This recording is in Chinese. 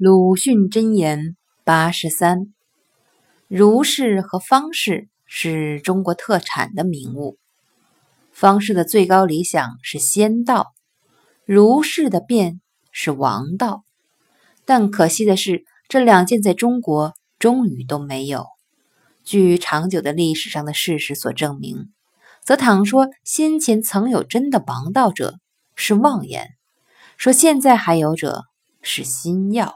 鲁迅箴言八十三：儒士和方士是中国特产的名物。方士的最高理想是仙道，儒士的变是王道。但可惜的是，这两件在中国终于都没有。据长久的历史上的事实所证明，则倘说先前曾有真的王道者，是妄言；说现在还有者，是新药。